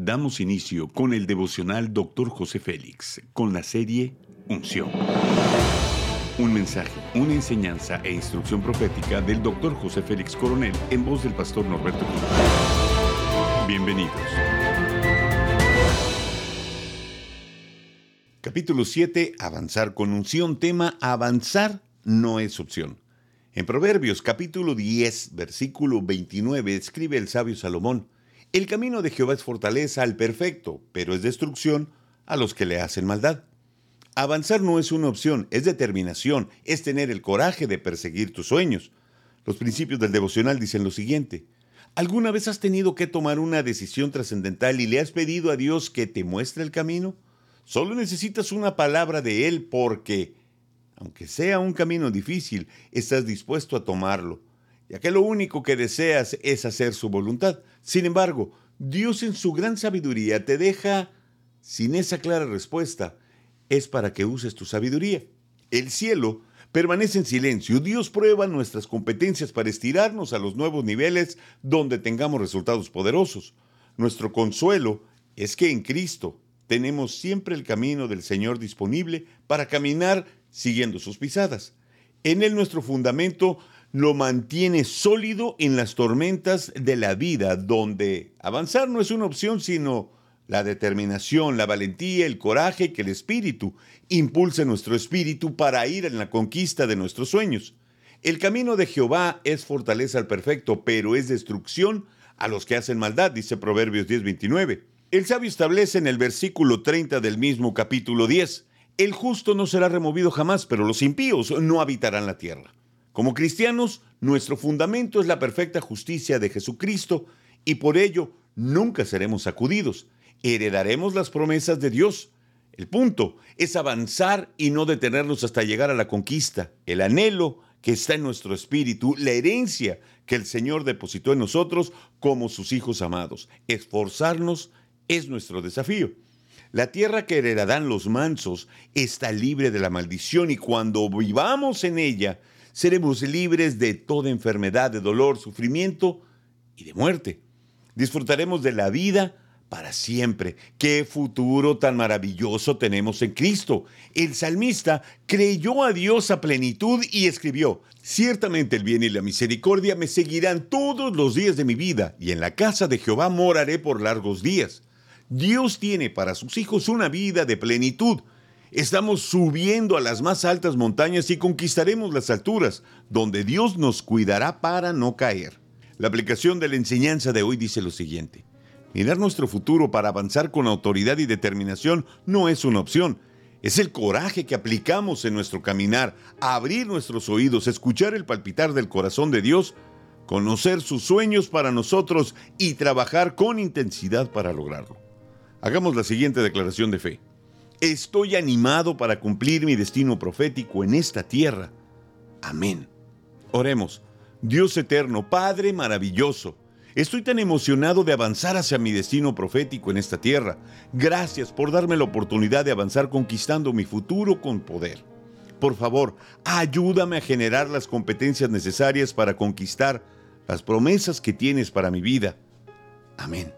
Damos inicio con el devocional Dr. José Félix, con la serie Unción. Un mensaje, una enseñanza e instrucción profética del Dr. José Félix Coronel en voz del pastor Norberto Cruz. Bienvenidos. Capítulo 7. Avanzar con unción. Tema Avanzar no es opción. En Proverbios capítulo 10, versículo 29, escribe el sabio Salomón, El camino de Jehová es fortaleza al perfecto, pero es destrucción a los que le hacen maldad. Avanzar no es una opción, es determinación, es tener el coraje de perseguir tus sueños. Los principios del devocional dicen lo siguiente. ¿Alguna vez has tenido que tomar una decisión trascendental y le has pedido a Dios que te muestre el camino? Solo necesitas una palabra de Él porque aunque sea un camino difícil, estás dispuesto a tomarlo, ya que lo único que deseas es hacer su voluntad. Sin embargo, Dios en su gran sabiduría te deja sin esa clara respuesta. Es para que uses tu sabiduría. El cielo permanece en silencio. Dios prueba nuestras competencias para estirarnos a los nuevos niveles donde tengamos resultados poderosos. Nuestro consuelo es que en Cristo tenemos siempre el camino del Señor disponible para caminar siguiendo sus pisadas. En él nuestro fundamento lo mantiene sólido en las tormentas de la vida, donde avanzar no es una opción, sino la determinación, la valentía, el coraje que el espíritu impulse nuestro espíritu para ir en la conquista de nuestros sueños. El camino de Jehová es fortaleza al perfecto, pero es destrucción a los que hacen maldad, dice Proverbios 10:29. El sabio establece en el versículo 30 del mismo capítulo 10, el justo no será removido jamás, pero los impíos no habitarán la tierra. Como cristianos, nuestro fundamento es la perfecta justicia de Jesucristo y por ello nunca seremos sacudidos. Heredaremos las promesas de Dios. El punto es avanzar y no detenernos hasta llegar a la conquista, el anhelo que está en nuestro espíritu, la herencia que el Señor depositó en nosotros como sus hijos amados. Esforzarnos es nuestro desafío. La tierra que heredarán los mansos está libre de la maldición y cuando vivamos en ella, seremos libres de toda enfermedad, de dolor, sufrimiento y de muerte. Disfrutaremos de la vida para siempre. Qué futuro tan maravilloso tenemos en Cristo. El salmista creyó a Dios a plenitud y escribió, Ciertamente el bien y la misericordia me seguirán todos los días de mi vida, y en la casa de Jehová moraré por largos días. Dios tiene para sus hijos una vida de plenitud. Estamos subiendo a las más altas montañas y conquistaremos las alturas, donde Dios nos cuidará para no caer. La aplicación de la enseñanza de hoy dice lo siguiente. Mirar nuestro futuro para avanzar con autoridad y determinación no es una opción, es el coraje que aplicamos en nuestro caminar, abrir nuestros oídos, escuchar el palpitar del corazón de Dios, conocer sus sueños para nosotros y trabajar con intensidad para lograrlo. Hagamos la siguiente declaración de fe. Estoy animado para cumplir mi destino profético en esta tierra. Amén. Oremos. Dios eterno, Padre maravilloso, estoy tan emocionado de avanzar hacia mi destino profético en esta tierra. Gracias por darme la oportunidad de avanzar conquistando mi futuro con poder. Por favor, ayúdame a generar las competencias necesarias para conquistar las promesas que tienes para mi vida. Amén.